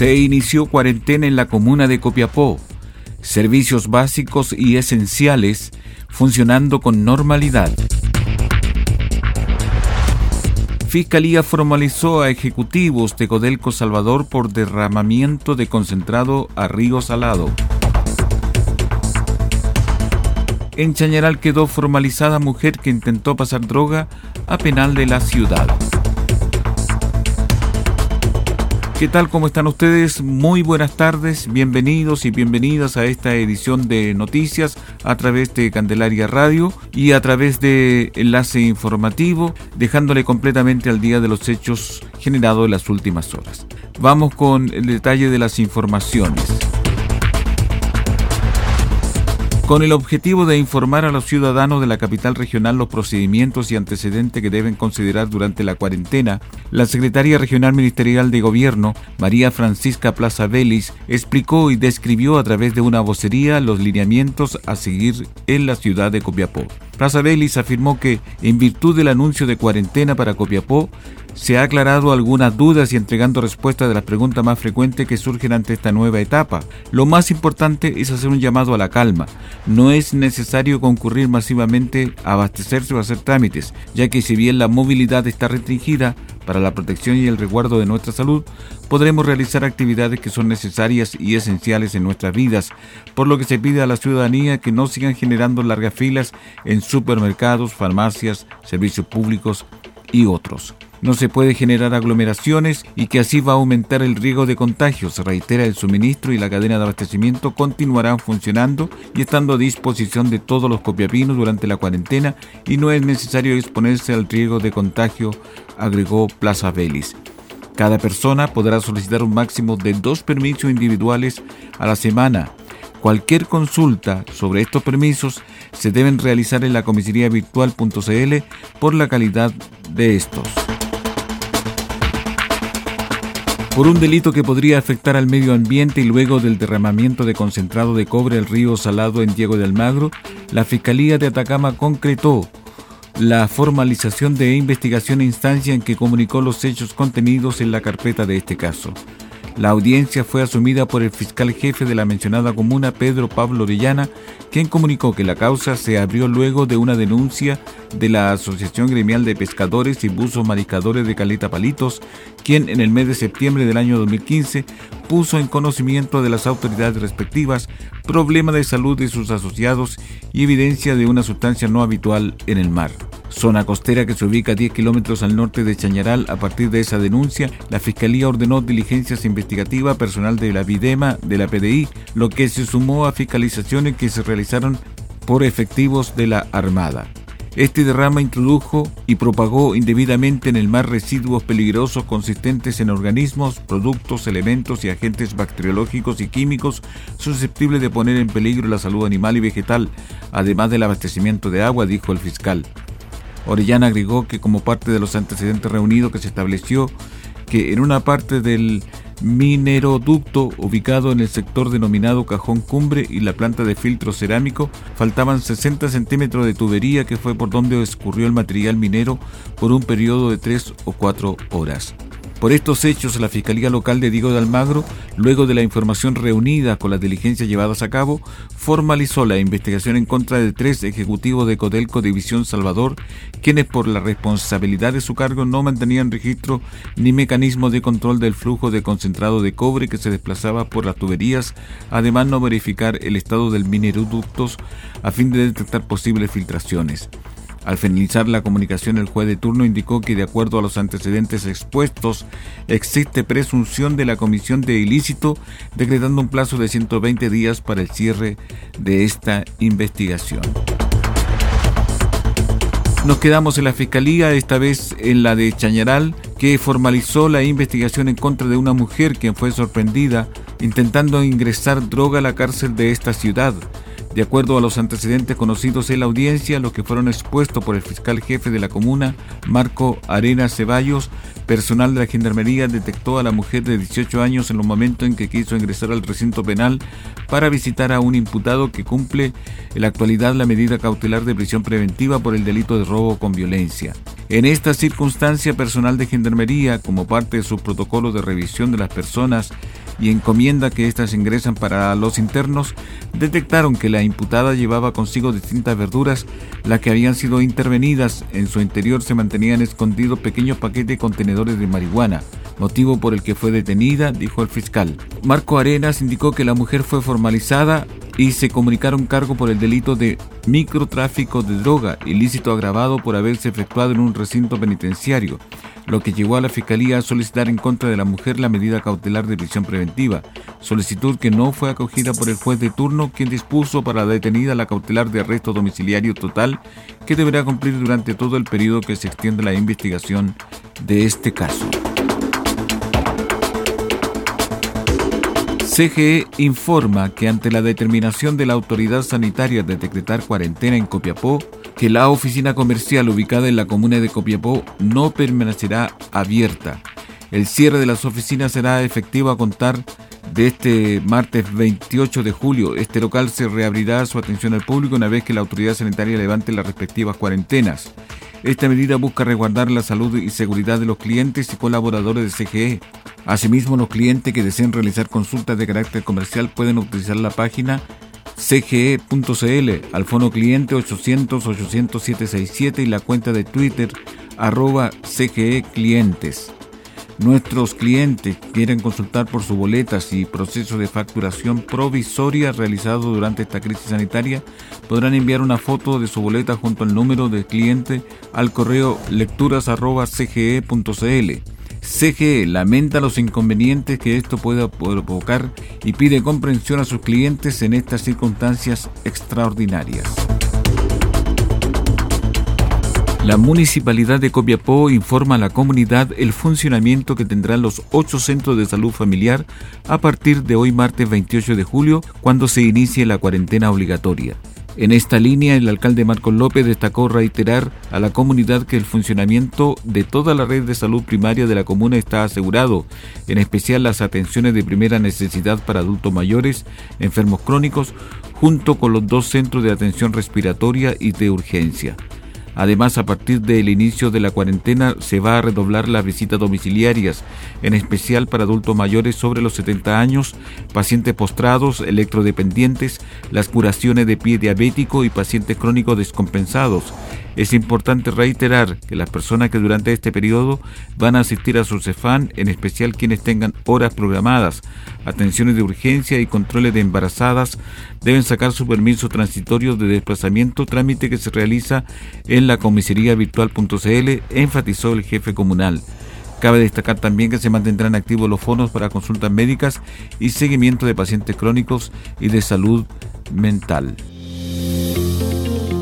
Se inició cuarentena en la comuna de Copiapó. Servicios básicos y esenciales funcionando con normalidad. Fiscalía formalizó a ejecutivos de Codelco Salvador por derramamiento de concentrado a río Salado. En Chañaral quedó formalizada mujer que intentó pasar droga a penal de la ciudad. ¿Qué tal? ¿Cómo están ustedes? Muy buenas tardes, bienvenidos y bienvenidas a esta edición de noticias a través de Candelaria Radio y a través de Enlace Informativo, dejándole completamente al día de los hechos generados en las últimas horas. Vamos con el detalle de las informaciones. Con el objetivo de informar a los ciudadanos de la capital regional los procedimientos y antecedentes que deben considerar durante la cuarentena, la secretaria regional ministerial de Gobierno, María Francisca Plaza Vélez, explicó y describió a través de una vocería los lineamientos a seguir en la ciudad de Copiapó. Plaza Vélez afirmó que, en virtud del anuncio de cuarentena para Copiapó, se ha aclarado algunas dudas y entregando respuestas de las preguntas más frecuentes que surgen ante esta nueva etapa. Lo más importante es hacer un llamado a la calma. No es necesario concurrir masivamente a abastecerse o hacer trámites, ya que si bien la movilidad está restringida para la protección y el resguardo de nuestra salud, podremos realizar actividades que son necesarias y esenciales en nuestras vidas, por lo que se pide a la ciudadanía que no sigan generando largas filas en supermercados, farmacias, servicios públicos y otros no se puede generar aglomeraciones y que así va a aumentar el riesgo de contagios. Reitera el suministro y la cadena de abastecimiento continuarán funcionando y estando a disposición de todos los copiapinos durante la cuarentena y no es necesario exponerse al riesgo de contagio, agregó Plaza Vélez. Cada persona podrá solicitar un máximo de dos permisos individuales a la semana. Cualquier consulta sobre estos permisos se deben realizar en la comisaría virtual.cl por la calidad de estos. por un delito que podría afectar al medio ambiente y luego del derramamiento de concentrado de cobre al río Salado en Diego de Almagro, la Fiscalía de Atacama concretó la formalización de investigación e instancia en que comunicó los hechos contenidos en la carpeta de este caso. La audiencia fue asumida por el fiscal jefe de la mencionada comuna, Pedro Pablo Orellana, quien comunicó que la causa se abrió luego de una denuncia de la Asociación Gremial de Pescadores y Buzos Mariscadores de Caleta Palitos, quien en el mes de septiembre del año 2015 puso en conocimiento de las autoridades respectivas problema de salud de sus asociados y evidencia de una sustancia no habitual en el mar zona costera que se ubica a 10 kilómetros al norte de Chañaral. A partir de esa denuncia, la Fiscalía ordenó diligencias investigativas personal de la Videma, de la PDI, lo que se sumó a fiscalizaciones que se realizaron por efectivos de la Armada. Este derrama introdujo y propagó indebidamente en el mar residuos peligrosos consistentes en organismos, productos, elementos y agentes bacteriológicos y químicos susceptibles de poner en peligro la salud animal y vegetal, además del abastecimiento de agua, dijo el fiscal. Orellana agregó que como parte de los antecedentes reunidos que se estableció que en una parte del mineroducto ubicado en el sector denominado Cajón Cumbre y la planta de filtro cerámico faltaban 60 centímetros de tubería que fue por donde escurrió el material minero por un periodo de 3 o 4 horas. Por estos hechos, la Fiscalía Local de Diego de Almagro, luego de la información reunida con las diligencias llevadas a cabo, formalizó la investigación en contra de tres ejecutivos de Codelco División Salvador, quienes por la responsabilidad de su cargo no mantenían registro ni mecanismo de control del flujo de concentrado de cobre que se desplazaba por las tuberías, además no verificar el estado del mineroductos a fin de detectar posibles filtraciones. Al finalizar la comunicación, el juez de turno indicó que de acuerdo a los antecedentes expuestos, existe presunción de la comisión de ilícito, decretando un plazo de 120 días para el cierre de esta investigación. Nos quedamos en la Fiscalía, esta vez en la de Chañaral, que formalizó la investigación en contra de una mujer quien fue sorprendida intentando ingresar droga a la cárcel de esta ciudad. De acuerdo a los antecedentes conocidos en la audiencia, los que fueron expuestos por el fiscal jefe de la comuna, Marco Arena Ceballos, personal de la Gendarmería detectó a la mujer de 18 años en los momentos en que quiso ingresar al recinto penal para visitar a un imputado que cumple en la actualidad la medida cautelar de prisión preventiva por el delito de robo con violencia. En esta circunstancia, personal de Gendarmería, como parte de su protocolo de revisión de las personas y encomienda que éstas ingresan para los internos, detectaron que la imputada llevaba consigo distintas verduras, las que habían sido intervenidas. En su interior se mantenían escondidos pequeños paquetes contenedores de marihuana, motivo por el que fue detenida, dijo el fiscal. Marco Arenas indicó que la mujer fue formalizada y se comunicaron cargo por el delito de microtráfico de droga, ilícito agravado por haberse efectuado en un recinto penitenciario lo que llevó a la Fiscalía a solicitar en contra de la mujer la medida cautelar de prisión preventiva, solicitud que no fue acogida por el juez de turno, quien dispuso para la detenida la cautelar de arresto domiciliario total que deberá cumplir durante todo el periodo que se extiende la investigación de este caso. CGE informa que ante la determinación de la autoridad sanitaria de decretar cuarentena en Copiapó, que la oficina comercial ubicada en la comuna de Copiapó no permanecerá abierta. El cierre de las oficinas será efectivo a contar de este martes 28 de julio. Este local se reabrirá su atención al público una vez que la autoridad sanitaria levante las respectivas cuarentenas. Esta medida busca resguardar la salud y seguridad de los clientes y colaboradores de CGE. Asimismo, los clientes que deseen realizar consultas de carácter comercial pueden utilizar la página cge.cl, al fono cliente 800-800-767 y la cuenta de Twitter arroba CGE Clientes. Nuestros clientes quieren consultar por sus boletas y proceso de facturación provisoria realizado durante esta crisis sanitaria, podrán enviar una foto de su boleta junto al número de cliente al correo lecturas.cge.cl. CGE lamenta los inconvenientes que esto pueda provocar y pide comprensión a sus clientes en estas circunstancias extraordinarias. La Municipalidad de Copiapó informa a la comunidad el funcionamiento que tendrán los ocho centros de salud familiar a partir de hoy martes 28 de julio, cuando se inicie la cuarentena obligatoria. En esta línea, el alcalde Marcos López destacó reiterar a la comunidad que el funcionamiento de toda la red de salud primaria de la comuna está asegurado, en especial las atenciones de primera necesidad para adultos mayores, enfermos crónicos, junto con los dos centros de atención respiratoria y de urgencia. Además, a partir del inicio de la cuarentena se va a redoblar las visitas domiciliarias, en especial para adultos mayores sobre los 70 años, pacientes postrados, electrodependientes, las curaciones de pie diabético y pacientes crónicos descompensados. Es importante reiterar que las personas que durante este periodo van a asistir a su CEFAN, en especial quienes tengan horas programadas, atenciones de urgencia y controles de embarazadas, deben sacar su permiso transitorio de desplazamiento, trámite que se realiza en la comisaría virtual.cl, enfatizó el jefe comunal. Cabe destacar también que se mantendrán activos los fondos para consultas médicas y seguimiento de pacientes crónicos y de salud mental.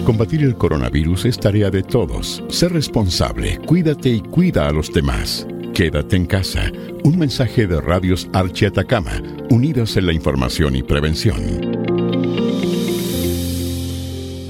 Combatir el coronavirus es tarea de todos. Sé responsable, cuídate y cuida a los demás. Quédate en casa. Un mensaje de Radios Archi Atacama, unidos en la información y prevención.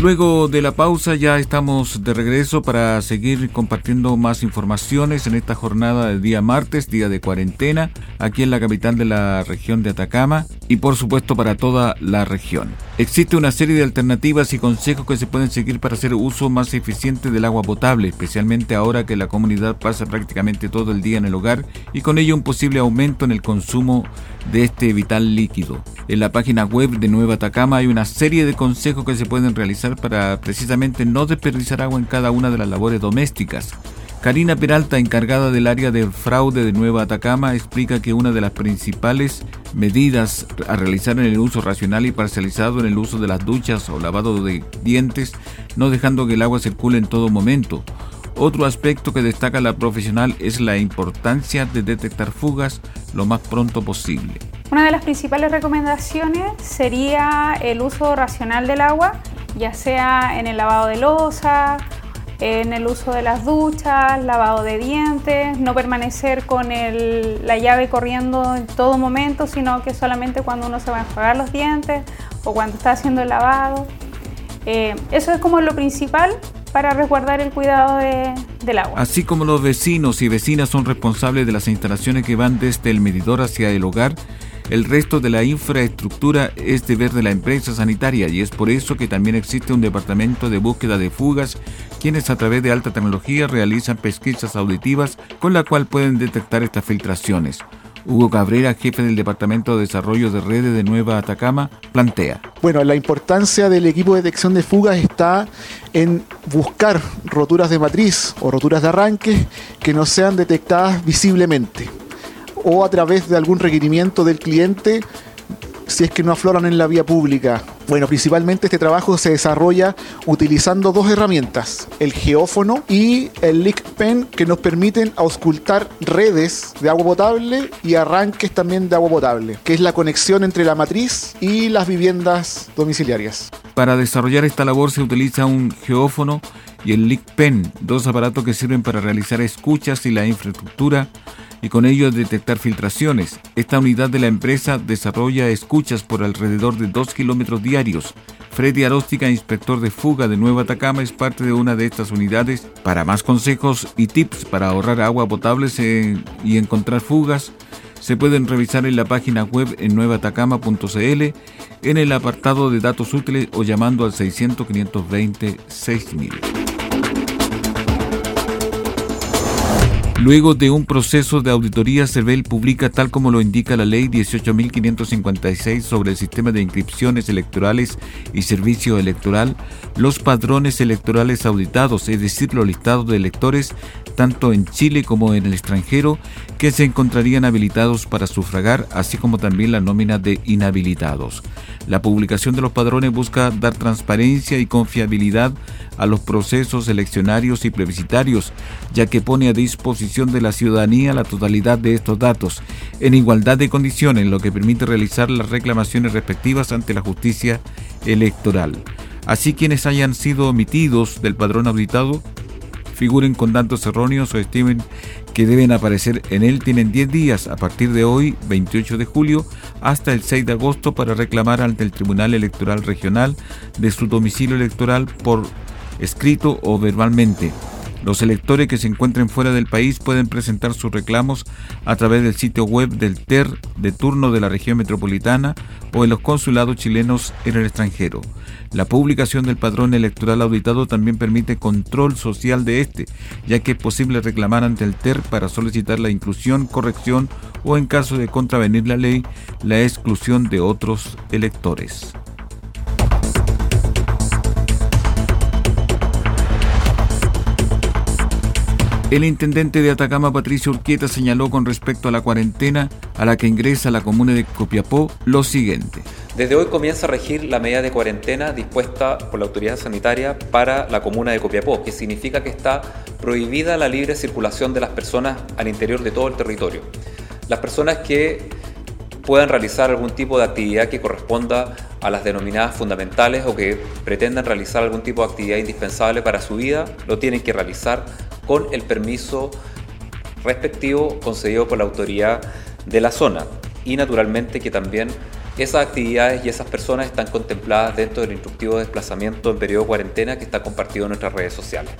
Luego de la pausa ya estamos de regreso para seguir compartiendo más informaciones en esta jornada del día martes, día de cuarentena, aquí en la capital de la región de Atacama y por supuesto para toda la región. Existe una serie de alternativas y consejos que se pueden seguir para hacer uso más eficiente del agua potable, especialmente ahora que la comunidad pasa prácticamente todo el día en el hogar y con ello un posible aumento en el consumo de este vital líquido. En la página web de Nueva Atacama hay una serie de consejos que se pueden realizar para precisamente no desperdiciar agua en cada una de las labores domésticas. Karina Peralta, encargada del área de fraude de Nueva Atacama, explica que una de las principales medidas a realizar en el uso racional y parcializado en el uso de las duchas o lavado de dientes, no dejando que el agua circule en todo momento. Otro aspecto que destaca la profesional es la importancia de detectar fugas lo más pronto posible. Una de las principales recomendaciones sería el uso racional del agua, ya sea en el lavado de losa, en el uso de las duchas, lavado de dientes, no permanecer con la llave corriendo en todo momento, sino que solamente cuando uno se va a enjuagar los dientes o cuando está haciendo el lavado. Eh, eso es como lo principal para resguardar el cuidado del agua. Así como los vecinos y vecinas son responsables de las instalaciones que van desde el medidor hacia el hogar, el resto de la infraestructura es deber de la empresa sanitaria y es por eso que también existe un departamento de búsqueda de fugas, quienes a través de alta tecnología realizan pesquisas auditivas con la cual pueden detectar estas filtraciones. Hugo Cabrera, jefe del Departamento de Desarrollo de Redes de Nueva Atacama, plantea. Bueno, la importancia del equipo de detección de fugas está en buscar roturas de matriz o roturas de arranque que no sean detectadas visiblemente o a través de algún requerimiento del cliente si es que no afloran en la vía pública. Bueno, principalmente este trabajo se desarrolla utilizando dos herramientas, el geófono y el leak pen, que nos permiten auscultar redes de agua potable y arranques también de agua potable, que es la conexión entre la matriz y las viviendas domiciliarias. Para desarrollar esta labor se utiliza un geófono y el leak pen, dos aparatos que sirven para realizar escuchas y la infraestructura y con ello detectar filtraciones. Esta unidad de la empresa desarrolla escuchas por alrededor de 2 kilómetros diarios. Freddy Aróstica, inspector de fuga de Nueva Atacama, es parte de una de estas unidades. Para más consejos y tips para ahorrar agua potable y encontrar fugas, se pueden revisar en la página web en nuevatacama.cl en el apartado de datos útiles o llamando al 600 520 6000. Luego de un proceso de auditoría, CERVEL publica, tal como lo indica la Ley 18.556 sobre el sistema de inscripciones electorales y servicio electoral, los padrones electorales auditados, es decir, los listados de electores, tanto en Chile como en el extranjero, que se encontrarían habilitados para sufragar, así como también la nómina de inhabilitados. La publicación de los padrones busca dar transparencia y confiabilidad a los procesos eleccionarios y plebiscitarios, ya que pone a disposición de la ciudadanía la totalidad de estos datos, en igualdad de condiciones, lo que permite realizar las reclamaciones respectivas ante la justicia electoral. Así quienes hayan sido omitidos del padrón auditado figuren con datos erróneos o estimen que deben aparecer en él tienen 10 días a partir de hoy, 28 de julio, hasta el 6 de agosto para reclamar ante el Tribunal Electoral Regional de su domicilio electoral por escrito o verbalmente. Los electores que se encuentren fuera del país pueden presentar sus reclamos a través del sitio web del TER de turno de la región metropolitana o en los consulados chilenos en el extranjero. La publicación del padrón electoral auditado también permite control social de este, ya que es posible reclamar ante el TER para solicitar la inclusión, corrección o en caso de contravenir la ley, la exclusión de otros electores. El intendente de Atacama, Patricio Urquieta, señaló con respecto a la cuarentena a la que ingresa la comuna de Copiapó lo siguiente. Desde hoy comienza a regir la medida de cuarentena dispuesta por la autoridad sanitaria para la comuna de Copiapó, que significa que está prohibida la libre circulación de las personas al interior de todo el territorio. Las personas que puedan realizar algún tipo de actividad que corresponda a las denominadas fundamentales o que pretendan realizar algún tipo de actividad indispensable para su vida, lo tienen que realizar con el permiso respectivo concedido por la autoridad de la zona y naturalmente que también esas actividades y esas personas están contempladas dentro del instructivo de desplazamiento en periodo de cuarentena que está compartido en nuestras redes sociales.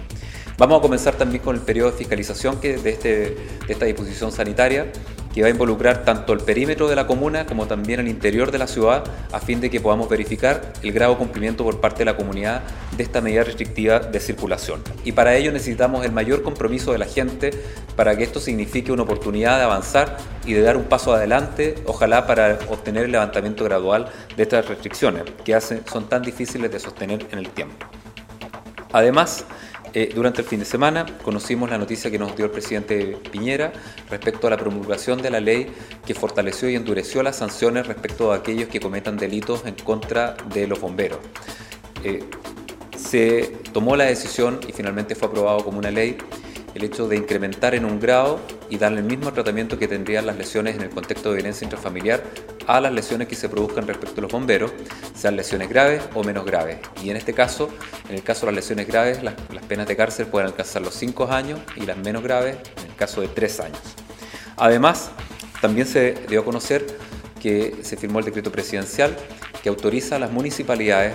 Vamos a comenzar también con el periodo de fiscalización que de, este, de esta disposición sanitaria que va a involucrar tanto el perímetro de la comuna como también el interior de la ciudad a fin de que podamos verificar el grado cumplimiento por parte de la comunidad de esta medida restrictiva de circulación. Y para ello necesitamos el mayor compromiso de la gente para que esto signifique una oportunidad de avanzar y de dar un paso adelante, ojalá para obtener el levantamiento gradual de estas restricciones que son tan difíciles de sostener en el tiempo. Además, eh, durante el fin de semana conocimos la noticia que nos dio el presidente Piñera respecto a la promulgación de la ley que fortaleció y endureció las sanciones respecto a aquellos que cometan delitos en contra de los bomberos. Eh, se tomó la decisión y finalmente fue aprobado como una ley el hecho de incrementar en un grado y darle el mismo tratamiento que tendrían las lesiones en el contexto de violencia intrafamiliar a las lesiones que se produzcan respecto a los bomberos, sean lesiones graves o menos graves. Y en este caso, en el caso de las lesiones graves, las, penas de cárcel pueden alcanzar los 5 años y las menos graves en el caso de 3 años. Además, también se dio a conocer que se firmó el decreto presidencial que autoriza a las municipalidades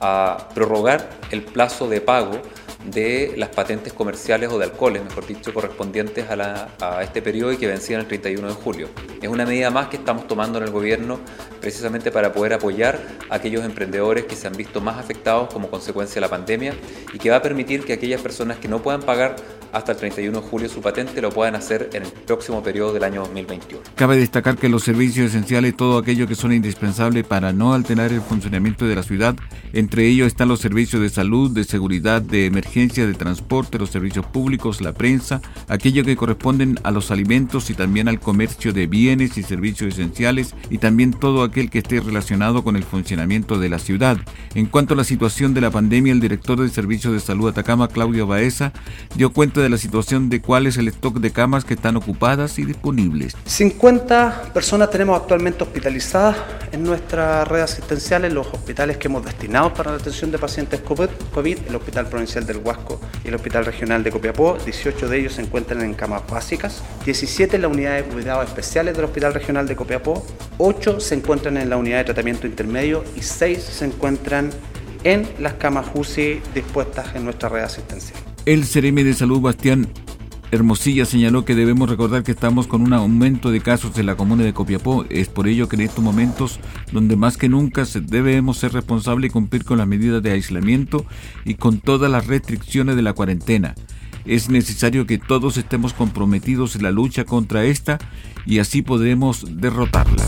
a prorrogar el plazo de pago de las patentes comerciales o de alcoholes, mejor dicho, correspondientes a, este periodo y que vencían el 31 de julio. Es una medida más que estamos tomando en el gobierno precisamente para poder apoyar a aquellos emprendedores que se han visto más afectados como consecuencia de la pandemia y que va a permitir que aquellas personas que no puedan pagar hasta el 31 de julio su patente lo puedan hacer en el próximo periodo del año 2021. Cabe destacar que los servicios esenciales, todo aquello que son indispensables para no alterar el funcionamiento de la ciudad, entre ellos están los servicios de salud, de seguridad, de emergencia, de transporte, los servicios públicos, la prensa, aquello que corresponden a los alimentos y también al comercio de bienes y servicios esenciales y también todo aquel que esté relacionado con el funcionamiento de la ciudad. En cuanto a la situación de la pandemia, el director del Servicio de Salud Atacama, Claudio Baeza, dio cuenta de la situación de cuál es el stock de camas que están ocupadas y disponibles. 50 personas tenemos actualmente hospitalizadas en nuestra red asistencial en los hospitales que hemos destinado para la atención de pacientes COVID, el Hospital Provincial del Huasco y el Hospital Regional de Copiapó. 18 de ellos se encuentran en camas básicas, 17 en la unidad de cuidados especiales del Hospital Regional de Copiapó, 8 se encuentran en la unidad de tratamiento intermedio y 6 se encuentran en las camas UCI dispuestas en nuestra red asistencial. El CRM de Salud Bastián Hermosilla señaló que debemos recordar que estamos con un aumento de casos en la comuna de Copiapó. Es por ello que en estos momentos, donde más que nunca debemos ser responsables y cumplir con las medidas de aislamiento y con todas las restricciones de la cuarentena. Es necesario que todos estemos comprometidos en la lucha contra esta y así podremos derrotarla.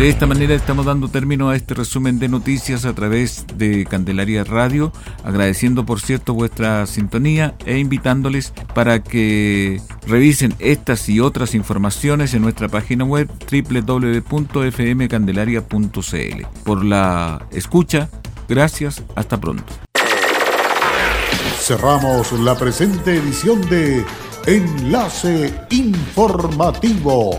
De esta manera estamos dando término a este resumen de noticias a través de Candelaria Radio, agradeciendo por cierto vuestra sintonía e invitándoles para que revisen estas y otras informaciones en nuestra página web www.fmcandelaria.cl. Por la escucha, gracias, hasta pronto. Cerramos la presente edición de Enlace Informativo